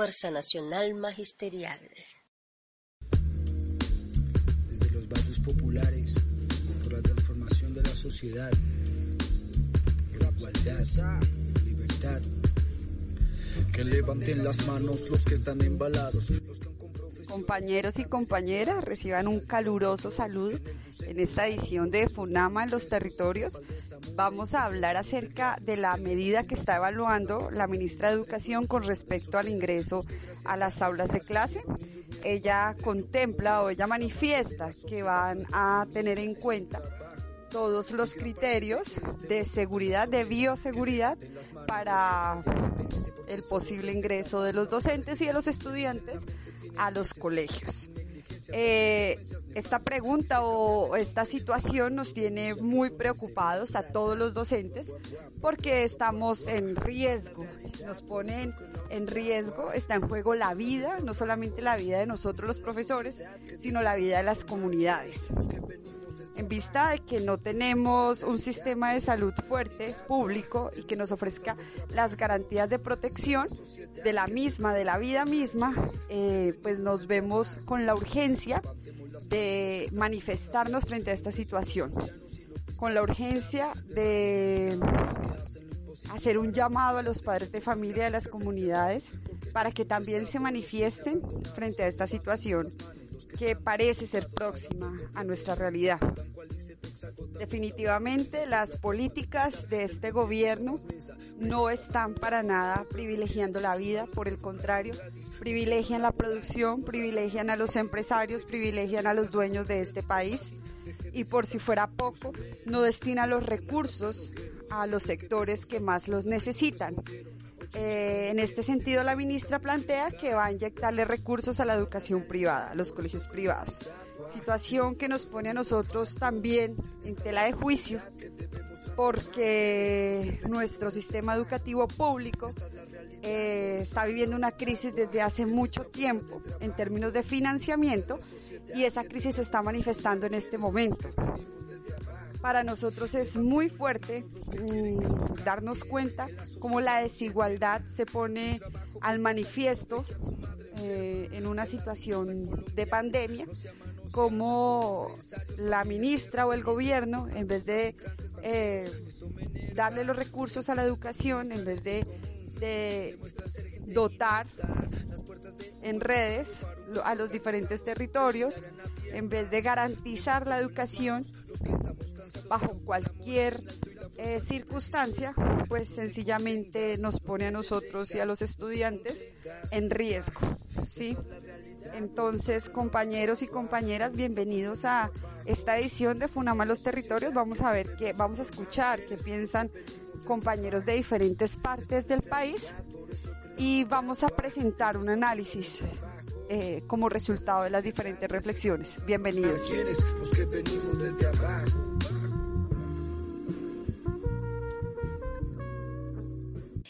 Fuerza Nacional Magisterial. desde los barrios populares, por la transformación de la sociedad, por la igualdad, la libertad. Que levanten las manos los que están embalados, los que con profesión Compañeros y compañeras, reciban un caluroso saludo en esta edición de Funama en los territorios. Vamos a hablar acerca de la medida que está evaluando la ministra de Educación con respecto al ingreso a las aulas de clase. Ella contempla o ella manifiesta que van a tener en cuenta todos los criterios de seguridad, de bioseguridad para el posible ingreso de los docentes y de los estudiantes a los colegios. Eh, esta pregunta o esta situación nos tiene muy preocupados a todos los docentes porque estamos en riesgo, nos ponen en riesgo, está en juego la vida, no solamente la vida de nosotros los profesores, sino la vida de las comunidades en vista de que no tenemos un sistema de salud fuerte, público, y que nos ofrezca las garantías de protección de la misma, de la vida misma, eh, pues nos vemos con la urgencia de manifestarnos frente a esta situación, con la urgencia de hacer un llamado a los padres de familia de las comunidades para que también se manifiesten frente a esta situación que parece ser próxima a nuestra realidad. Definitivamente las políticas de este gobierno no están para nada privilegiando la vida, por el contrario, privilegian la producción, privilegian a los empresarios, privilegian a los dueños de este país y por si fuera poco, no destina los recursos a los sectores que más los necesitan. Eh, en este sentido, la ministra plantea que va a inyectarle recursos a la educación privada, a los colegios privados. Situación que nos pone a nosotros también en tela de juicio, porque nuestro sistema educativo público eh, está viviendo una crisis desde hace mucho tiempo en términos de financiamiento y esa crisis se está manifestando en este momento para nosotros es muy fuerte mm, darnos cuenta cómo la desigualdad se pone al manifiesto eh, en una situación de pandemia, como la ministra o el gobierno, en vez de eh, darle los recursos a la educación, en vez de, de dotar en redes a los diferentes territorios, en vez de garantizar la educación bajo cualquier eh, circunstancia, pues sencillamente nos pone a nosotros y a los estudiantes en riesgo, ¿sí? Entonces, compañeros y compañeras, bienvenidos a esta edición de Funama los Territorios. Vamos a ver qué, vamos a escuchar qué piensan compañeros de diferentes partes del país y vamos a presentar un análisis eh, como resultado de las diferentes reflexiones. Bienvenidos.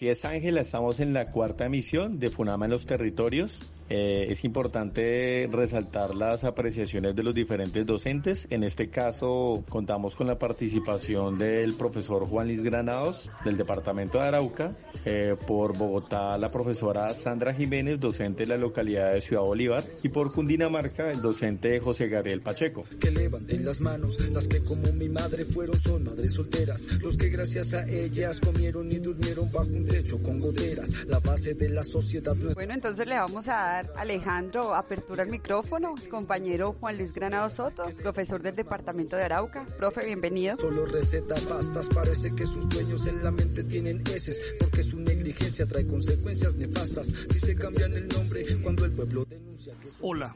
Si es Ángela, estamos en la cuarta emisión de Funama en los territorios. Eh, es importante resaltar las apreciaciones de los diferentes docentes. En este caso, contamos con la participación del profesor Juan Luis Granados del departamento de Arauca, eh, por Bogotá la profesora Sandra Jiménez, docente de la localidad de Ciudad Bolívar, y por Cundinamarca el docente José Gabriel Pacheco. Que levanten las manos, las que como mi madre fueron son madres solteras, los que gracias a ellas comieron y durmieron bajo un techo con goteras, la base de la sociedad no es Bueno, entonces le vamos a dar César Alejandro, apertura el micrófono, compañero Juan Luis Granado Soto, profesor del departamento de Arauca. Profe, bienvenido. Solo receta pastas, parece que sus dueños en la mente tienen heces, porque su negligencia trae consecuencias nefastas. Dice cambian el nombre cuando el pueblo denuncia que Hola,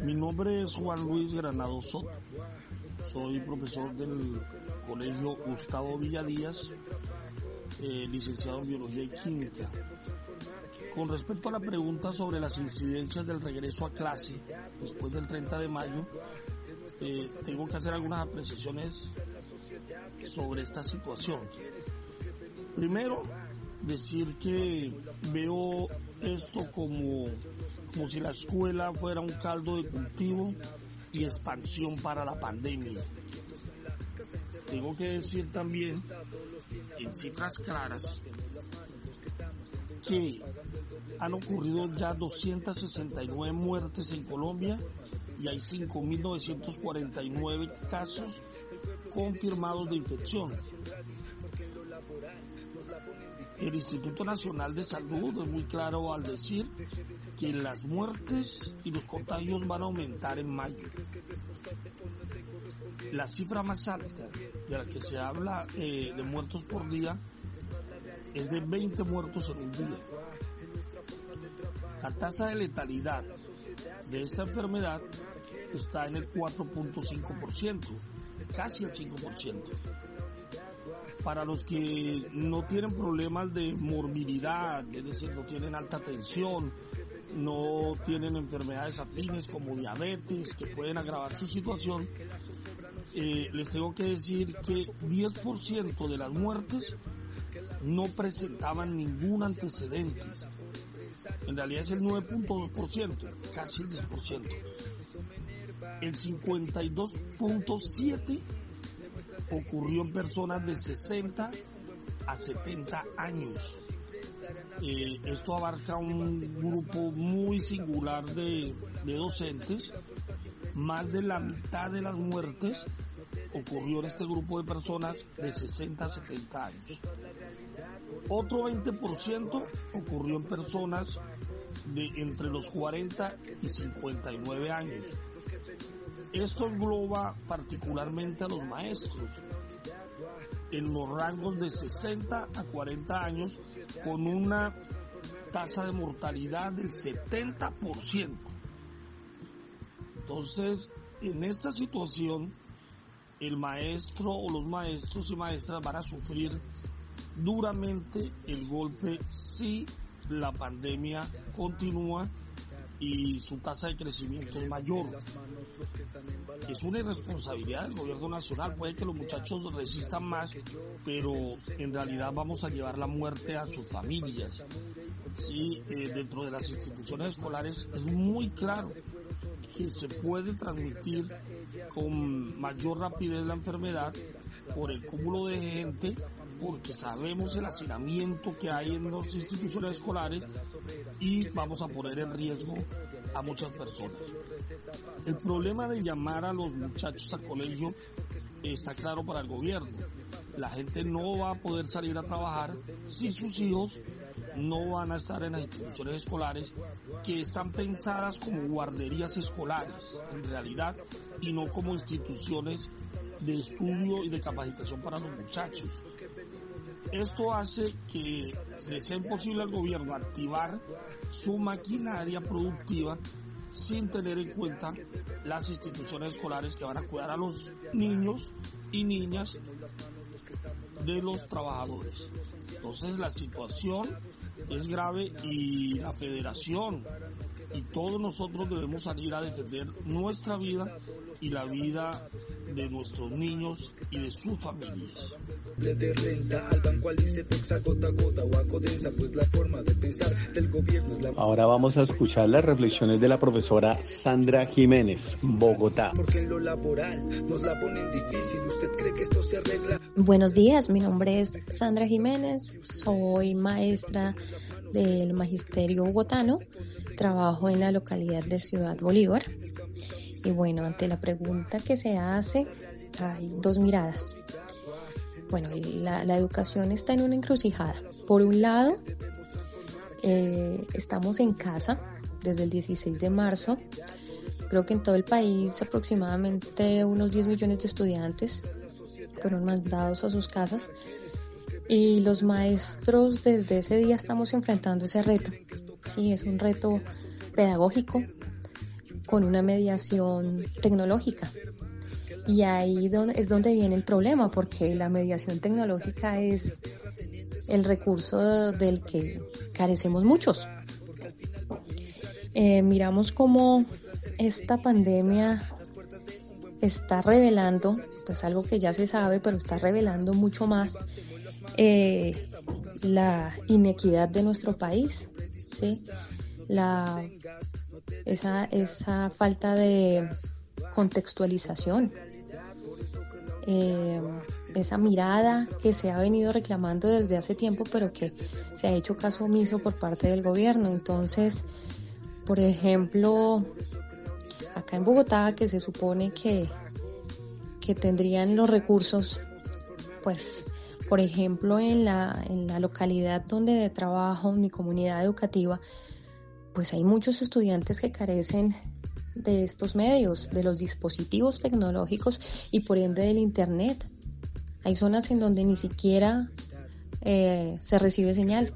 mi nombre es Juan Luis Granado Soto. Soy profesor del Colegio Gustavo Villadías, eh, licenciado en Biología y Química. Con respecto a la pregunta sobre las incidencias del regreso a clase después del 30 de mayo, eh, tengo que hacer algunas apreciaciones sobre esta situación. Primero, decir que veo esto como, como si la escuela fuera un caldo de cultivo y expansión para la pandemia. Tengo que decir también, en cifras claras, que han ocurrido ya 269 muertes en Colombia y hay 5.949 casos confirmados de infección. El Instituto Nacional de Salud es muy claro al decir que las muertes y los contagios van a aumentar en mayo. La cifra más alta de la que se habla eh, de muertos por día es de 20 muertos en un día. La tasa de letalidad de esta enfermedad está en el 4.5%, casi el 5%. Para los que no tienen problemas de morbilidad, es decir, no tienen alta tensión, no tienen enfermedades afines como diabetes que pueden agravar su situación, eh, les tengo que decir que 10% de las muertes no presentaban ningún antecedente. En realidad es el 9.2%, casi el 10%. El 52.7% ocurrió en personas de 60 a 70 años. Eh, esto abarca un grupo muy singular de, de docentes. Más de la mitad de las muertes ocurrió en este grupo de personas de 60 a 70 años. Otro 20% ocurrió en personas de entre los 40 y 59 años. Esto engloba particularmente a los maestros en los rangos de 60 a 40 años con una tasa de mortalidad del 70%. Entonces, en esta situación, el maestro o los maestros y maestras van a sufrir duramente el golpe si la pandemia continúa y su tasa de crecimiento es mayor. Es una irresponsabilidad del gobierno nacional. Puede que los muchachos resistan más, pero en realidad vamos a llevar la muerte a sus familias. Sí, eh, dentro de las instituciones escolares es muy claro que se puede transmitir con mayor rapidez la enfermedad por el cúmulo de gente porque sabemos el hacinamiento que hay en las instituciones escolares y vamos a poner en riesgo a muchas personas. El problema de llamar a los muchachos al colegio está claro para el gobierno. La gente no va a poder salir a trabajar si sus hijos no van a estar en las instituciones escolares que están pensadas como guarderías escolares, en realidad, y no como instituciones de estudio y de capacitación para los muchachos. Esto hace que se sea imposible al gobierno activar su maquinaria productiva sin tener en cuenta las instituciones escolares que van a cuidar a los niños y niñas de los trabajadores. Entonces la situación es grave y la federación y todos nosotros debemos salir a defender nuestra vida y la vida de nuestros niños y de sus familias. De renta al banco gota gota o acodensa, pues la forma de pensar del gobierno es la... Ahora vamos a escuchar las reflexiones de la profesora Sandra Jiménez, Bogotá. Porque en lo laboral nos la ponen difícil, ¿usted cree que esto se arregla? Buenos días, mi nombre es Sandra Jiménez, soy maestra del Magisterio Bogotano, trabajo en la localidad de Ciudad Bolívar. Y bueno, ante la pregunta que se hace, hay dos miradas. Bueno, la, educación está en una encrucijada. Por un lado, eh, estamos en casa, desde el 16 de marzo. Creo que en todo el país aproximadamente unos 10 millones de estudiantes fueron mandados a sus casas y los maestros desde ese día estamos enfrentando ese reto. Sí, es un reto pedagógico con una mediación tecnológica. Y ahí es donde viene el problema, porque la mediación tecnológica es el recurso del que carecemos muchos. Eh, miramos cómo esta pandemia está revelando, pues algo que ya se sabe, pero está revelando mucho más eh, la inequidad de nuestro país, ¿sí? La, esa, esa falta de contextualización, eh, esa mirada que se ha venido reclamando desde hace tiempo, pero que se ha hecho caso omiso por parte del gobierno. Entonces, por ejemplo, acá en Bogotá, que se supone que, que tendrían los recursos, pues, por ejemplo, en la, en la localidad donde trabajo, mi comunidad educativa, pues hay muchos estudiantes que carecen de estos medios, de los dispositivos tecnológicos y por ende del Internet. Hay zonas en donde ni siquiera eh, se recibe señal.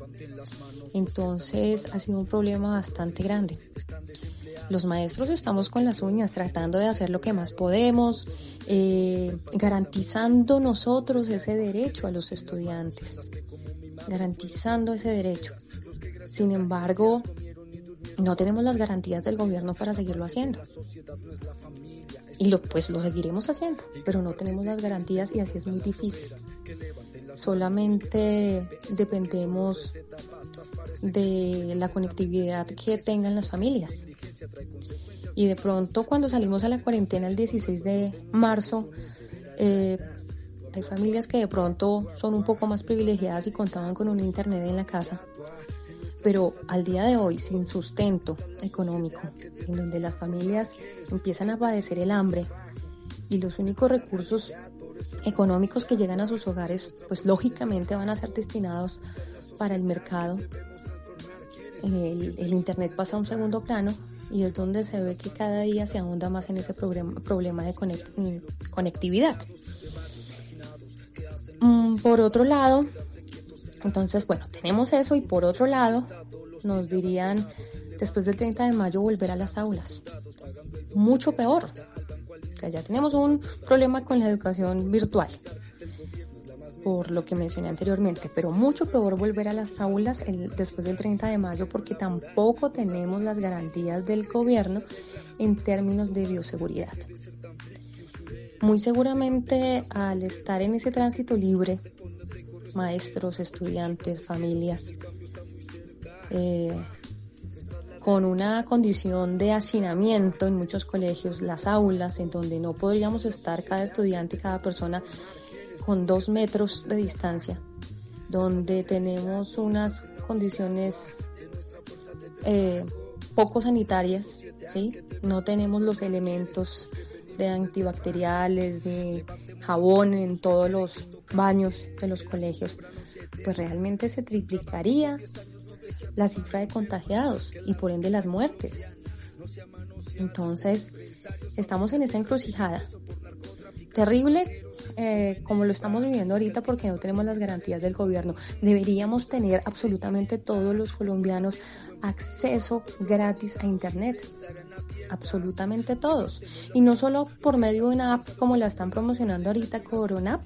Entonces ha sido un problema bastante grande. Los maestros estamos con las uñas tratando de hacer lo que más podemos, eh, garantizando nosotros ese derecho a los estudiantes, garantizando ese derecho. Sin embargo, no tenemos las garantías del gobierno para seguirlo haciendo. Y lo, pues lo seguiremos haciendo, pero no tenemos las garantías y así es muy difícil. Solamente dependemos de la conectividad que tengan las familias. Y de pronto cuando salimos a la cuarentena el 16 de marzo, eh, hay familias que de pronto son un poco más privilegiadas y contaban con un internet en la casa pero al día de hoy sin sustento económico, en donde las familias empiezan a padecer el hambre y los únicos recursos económicos que llegan a sus hogares, pues lógicamente van a ser destinados para el mercado. El, Internet pasa a un segundo plano y es donde se ve que cada día se ahonda más en ese problema, problema de mm, conectividad. Mm, por otro lado, entonces, bueno, tenemos eso y por otro lado nos dirían después del 30 de mayo volver a las aulas. Mucho peor. O sea, ya tenemos un problema con la educación virtual, por lo que mencioné anteriormente, pero mucho peor volver a las aulas después del 30 de mayo porque tampoco tenemos las garantías del gobierno en términos de bioseguridad. Muy seguramente al estar en ese tránsito libre maestros, estudiantes, familias, eh, con una condición de hacinamiento en muchos colegios, las aulas, en donde no podríamos estar cada estudiante y cada persona con dos metros de distancia, donde tenemos unas condiciones eh, poco sanitarias, ¿sí? No tenemos los elementos de antibacteriales, de jabón en todos los baños de los colegios, pues realmente se triplicaría la cifra de contagiados y por ende las muertes. Entonces, estamos en esa encrucijada. Terrible eh, como lo estamos viviendo ahorita porque no tenemos las garantías del gobierno. Deberíamos tener absolutamente todos los colombianos acceso gratis a Internet. Absolutamente todos. Y no solo por medio de una app como la están promocionando ahorita Coronap,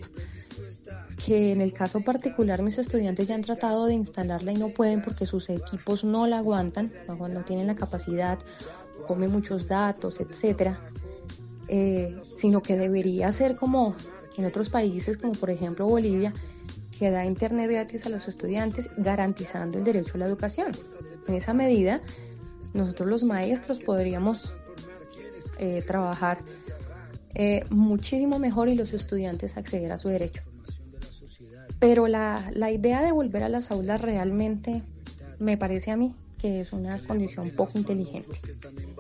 que en el caso particular mis estudiantes ya han tratado de instalarla y no pueden porque sus equipos no la aguantan, no, tienen la capacidad, come muchos datos, etcétera, eh, sino que debería ser como en otros países, como por ejemplo Bolivia, que da internet gratis a los estudiantes garantizando el derecho a la educación. En esa medida, nosotros los maestros podríamos eh, trabajar eh, muchísimo mejor y los estudiantes acceder a su derecho. Pero la, la idea de volver a las aulas realmente me parece a mí que es una condición poco inteligente.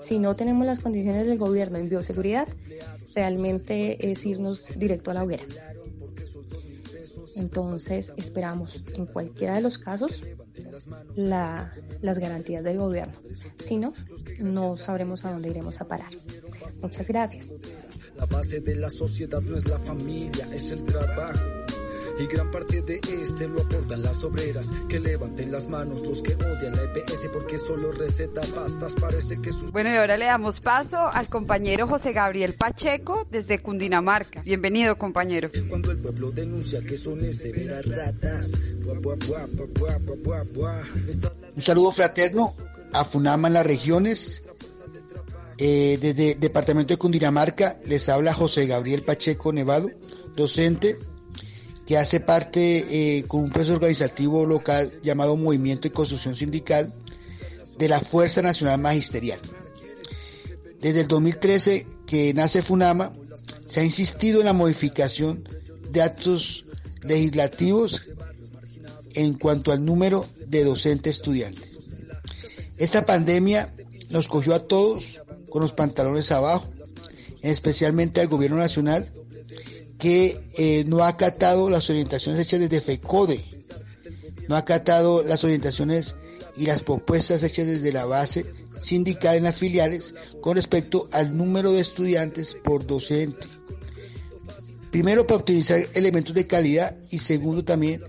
Si no tenemos las condiciones del gobierno en bioseguridad, realmente es irnos directo a la hoguera. Entonces esperamos en cualquiera de los casos la, las garantías del gobierno. Si no, no sabremos a dónde iremos a parar. Muchas gracias. La base de la sociedad no es la familia, es el trabajo. Y gran parte de este lo aportan las obreras que levanten las manos los que odian la EPS porque solo receta pastas parece que sus... Bueno, y ahora le damos paso al compañero José Gabriel Pacheco desde Cundinamarca. Bienvenido, compañero. Cuando el pueblo denuncia que son severas ratas. Buah, buah, buah, buah, buah, buah, buah. Esta- Un saludo fraterno a Funama en las regiones. Eh, desde el departamento de Cundinamarca les habla José Gabriel Pacheco Nevado, docente que hace parte eh, con un proceso organizativo local llamado Movimiento y Construcción Sindical de la Fuerza Nacional Magisterial. Desde el 2013 que nace Funama, se ha insistido en la modificación de actos legislativos en cuanto al número de docentes estudiantes. Esta pandemia nos cogió a todos con los pantalones abajo, especialmente al gobierno nacional, que eh, no ha acatado las orientaciones hechas desde FECODE, no ha acatado las orientaciones y las propuestas hechas desde la base sindical en las filiales con respecto al número de estudiantes por docente. Primero, para optimizar elementos de calidad y segundo también,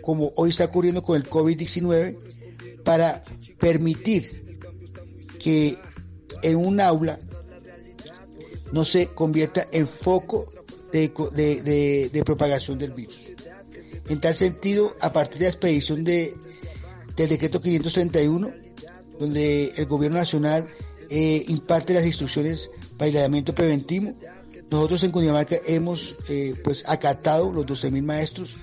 como hoy está ocurriendo con el COVID-19, para permitir que en un aula no se convierta en foco de, de- propagación del virus. En tal sentido, a partir de la expedición de, del decreto 531, donde el gobierno nacional eh, imparte las instrucciones para el aislamiento preventivo, nosotros en Cundinamarca hemos eh, pues acatado los 12.000 maestros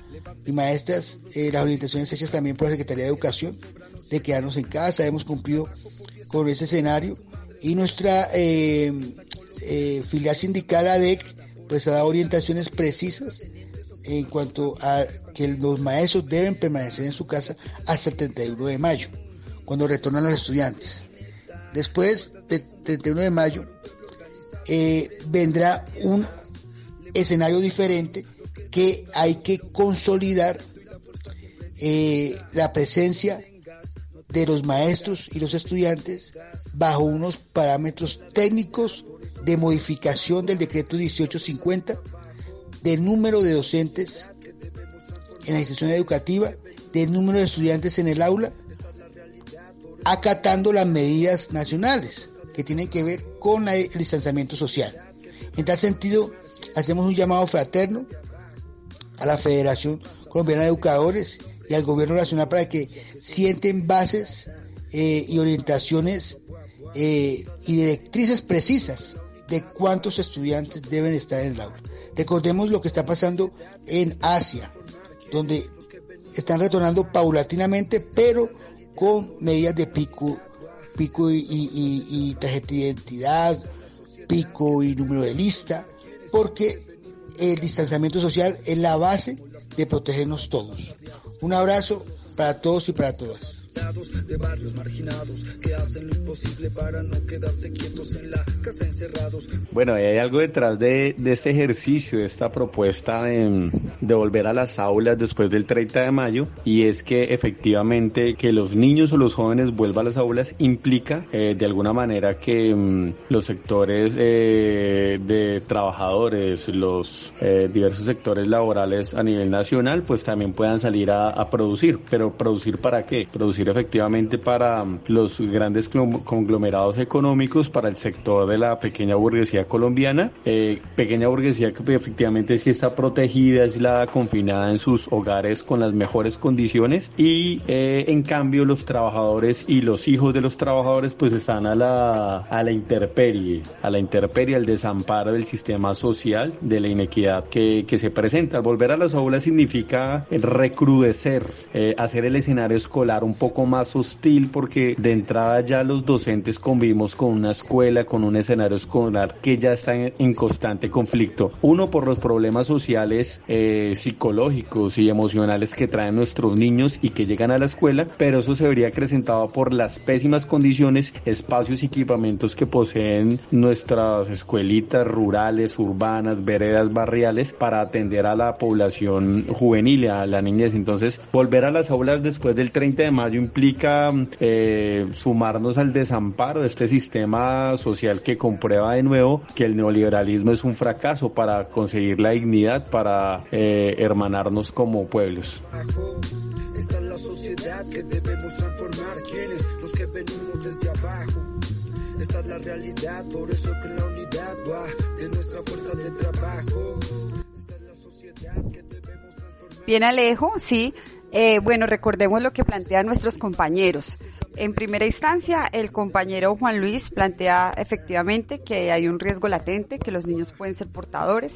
y maestras eh, las orientaciones hechas también por la Secretaría de Educación de quedarnos en casa, hemos cumplido con ese escenario y nuestra eh, filial sindical ADEC pues ha dado orientaciones precisas en cuanto a que los maestros deben permanecer en su casa hasta el 31 de mayo, cuando retornan los estudiantes. Después del 31 de mayo eh, vendrá un escenario diferente que hay que consolidar eh, la presencia de los maestros y los estudiantes bajo unos parámetros técnicos de modificación del decreto 1850 del número de docentes en la institución educativa, del número de estudiantes en el aula, acatando las medidas nacionales que tienen que ver con el distanciamiento social. En tal sentido, hacemos un llamado fraterno a la Federación Colombiana de Educadores y al Gobierno Nacional para que sienten bases eh, y orientaciones eh, y directrices precisas de cuántos estudiantes deben estar en el aula. Recordemos lo que está pasando en Asia, donde están retornando paulatinamente, pero con medidas de pico, pico y, y- y- y tarjeta de identidad, pico y número de lista, porque el distanciamiento social es la base de protegernos todos. Un abrazo para todos y para todas. De barrios marginados que hacen lo imposible para no quedarse quietos en la casa encerrados. Bueno, hay algo detrás de, de este ejercicio, de esta propuesta de, volver a las aulas después del 30 de mayo, y es que efectivamente que los niños o los jóvenes vuelvan a las aulas implica eh, de alguna manera que mm, los sectores eh, de trabajadores, los eh, diversos sectores laborales a nivel nacional, pues también puedan salir a, producir. Pero producir para qué? Efectivamente para los grandes conglomerados económicos, para el sector de la pequeña burguesía colombiana, eh, pequeña burguesía que pues, efectivamente sí está protegida, aislada, confinada en sus hogares con las mejores condiciones y eh, en cambio los trabajadores y los hijos de los trabajadores pues están a la, a la intemperie, a la intemperie, al desamparo del sistema social, de la inequidad que, que se presenta. Volver a las aulas significa recrudecer, eh, hacer el escenario escolar un poco más hostil porque de entrada ya los docentes convivimos con una escuela, con un escenario escolar que ya está en, constante conflicto. Uno por los problemas sociales, eh, psicológicos y emocionales que traen nuestros niños y que llegan a la escuela, pero eso se vería acrecentado por las pésimas condiciones, espacios y equipamientos que poseen nuestras escuelitas rurales, urbanas, veredas barriales para atender a la población juvenil, a la niñez. Entonces, volver a las aulas después del 30 de mayo implica eh, sumarnos al desamparo de este sistema social que comprueba de nuevo que el neoliberalismo es un fracaso para conseguir la dignidad, para eh, hermanarnos como pueblos. Esta es la sociedad que debemos transformar, quienes los que venimos desde abajo. Esta es la realidad, por eso que la unidad va de nuestra fuerza de trabajo. Esta es la sociedad que debemos transformar. Bien Alejo, sí. Eh, bueno, recordemos lo que plantean nuestros compañeros. En primera instancia, el compañero Juan Luis plantea efectivamente que hay un riesgo latente, que los niños pueden ser portadores,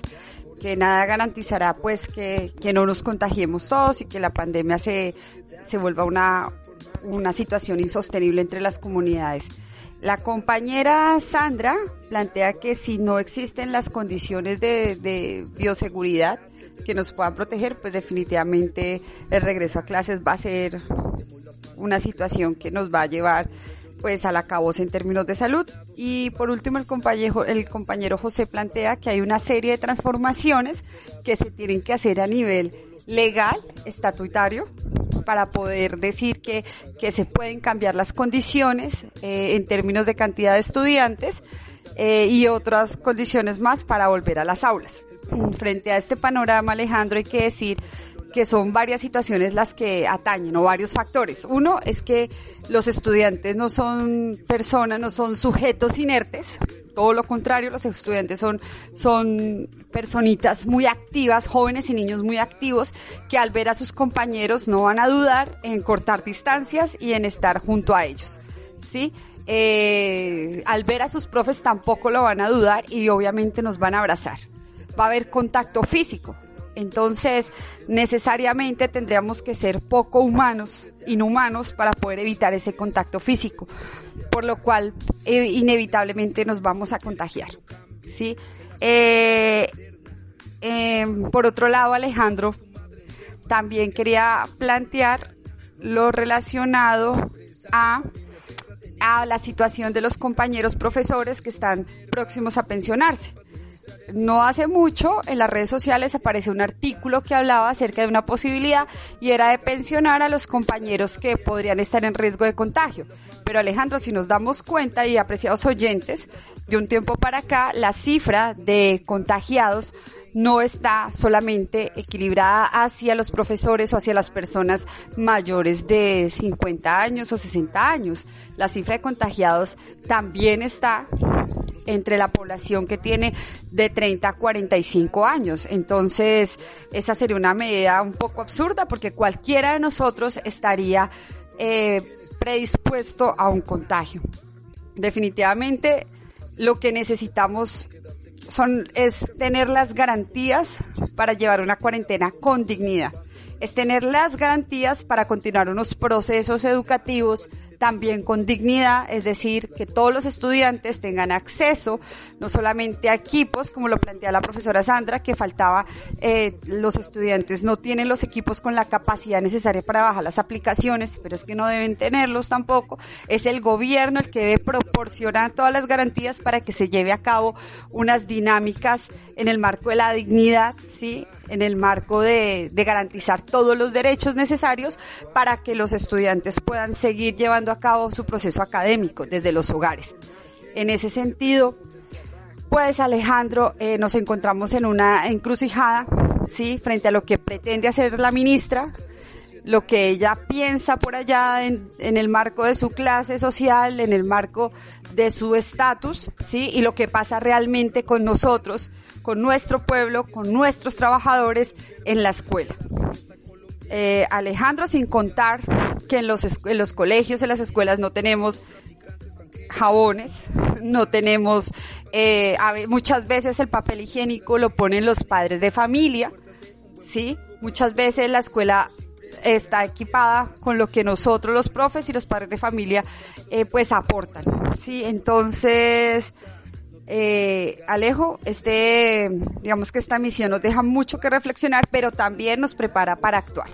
que nada garantizará pues que, no nos contagiemos todos y que la pandemia se, se vuelva una, una situación insostenible entre las comunidades. La compañera Sandra plantea que si no existen las condiciones de bioseguridad que nos puedan proteger, pues definitivamente el regreso a clases va a ser una situación que nos va a llevar pues al acabose en términos de salud. Y por último, el compañero, el compañero José plantea que hay una serie de transformaciones que se tienen que hacer a nivel legal, estatutario, para poder decir que, que se pueden cambiar las condiciones eh, en términos de cantidad de estudiantes eh, y otras condiciones más para volver a las aulas. Frente a este panorama, Alejandro, hay que decir que son varias situaciones las que atañen o varios factores. Uno es que los estudiantes no son personas, no son sujetos inertes. Todo lo contrario, los estudiantes son, son personitas muy activas, jóvenes y niños muy activos, que al ver a sus compañeros no van a dudar en cortar distancias y en estar junto a ellos. ¿Sí? Eh, al ver a sus profes tampoco lo van a dudar y obviamente nos van a abrazar. Va a haber contacto físico, entonces, necesariamente tendríamos que ser poco humanos, inhumanos, para poder evitar ese contacto físico, por lo cual eh, inevitablemente nos vamos a contagiar. ¿sí? Eh, em, por otro lado, Alejandro, también quería plantear lo relacionado a a la situación de los compañeros profesores que están próximos a pensionarse no hace mucho en las redes sociales apareció un artículo que hablaba acerca de una posibilidad y era de pensionar a los compañeros que podrían estar en riesgo de contagio. Pero Alejandro, si nos damos cuenta y apreciados oyentes, de un tiempo para acá la cifra de contagiados no está solamente equilibrada hacia los profesores o hacia las personas mayores de 50 años o 60 años. La cifra de contagiados también está entre la población que tiene de 30 a 45 años. Entonces, esa sería una medida un poco absurda porque cualquiera de nosotros estaría eh, predispuesto a un contagio. Definitivamente, lo que necesitamos son, es tener las garantías para llevar una cuarentena con dignidad es tener las garantías para continuar unos procesos educativos también con dignidad, es decir, que todos los estudiantes tengan acceso no solamente a equipos, como lo plantea la profesora Sandra, que faltaba, eh, los estudiantes no tienen los equipos con la capacidad necesaria para bajar las aplicaciones, pero es que no deben tenerlos tampoco, es el gobierno el que debe proporcionar todas las garantías para que se lleve a cabo unas dinámicas en el marco de la dignidad, ¿sí? En el marco de, garantizar todos los derechos necesarios para que los estudiantes puedan seguir llevando a cabo su proceso académico desde los hogares. En ese sentido, pues Alejandro, eh, nos encontramos en una encrucijada, ¿sí? Frente a lo que pretende hacer la ministra, lo que ella piensa por allá en, el marco de su clase social, en el marco de su estatus, ¿sí? Y lo que pasa realmente con nosotros, con nuestro pueblo, con nuestros trabajadores en la escuela. Eh, Alejandro, sin contar que en los, en los colegios, en las escuelas no tenemos jabones, no tenemos, eh, muchas veces el papel higiénico lo ponen los padres de familia, ¿sí? Muchas veces la escuela está equipada con lo que nosotros los profes y los padres de familia eh, pues aportan. Sí, entonces eh, Alejo, este, digamos que esta misión nos deja mucho que reflexionar, pero también nos prepara para actuar.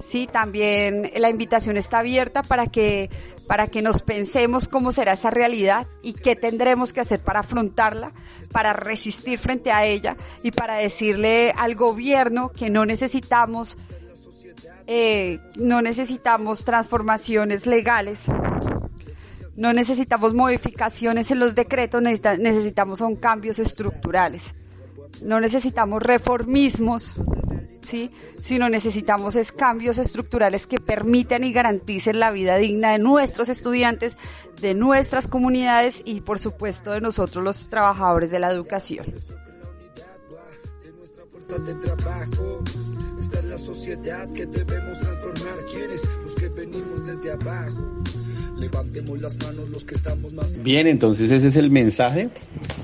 Sí, también la invitación está abierta para que para que nos pensemos cómo será esa realidad y qué tendremos que hacer para afrontarla, para resistir frente a ella y para decirle al gobierno que no necesitamos eh, no necesitamos transformaciones legales, no necesitamos modificaciones en los decretos, necesitamos son cambios estructurales. No necesitamos reformismos, ¿sí? sino necesitamos es cambios estructurales que permitan y garanticen la vida digna de nuestros estudiantes, de nuestras comunidades y por supuesto de nosotros los trabajadores de la educación. Bien, entonces ese es el mensaje,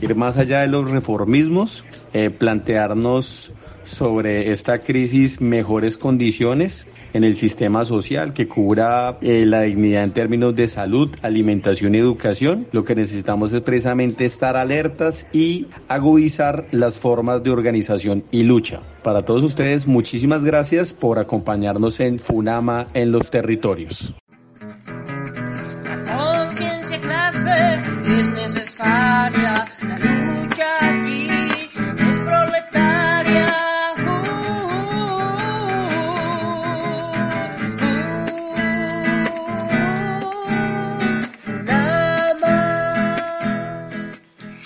ir más allá de los reformismos, eh, plantearnos sobre esta crisis mejores condiciones en el sistema social que cubra eh, la dignidad en términos de salud, alimentación y educación. Lo que necesitamos es precisamente estar alertas y agudizar las formas de organización y lucha. Para todos ustedes, muchísimas gracias por acompañarnos en Funama en los territorios. es necesaria, la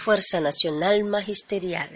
Fuerza Nacional Magisterial.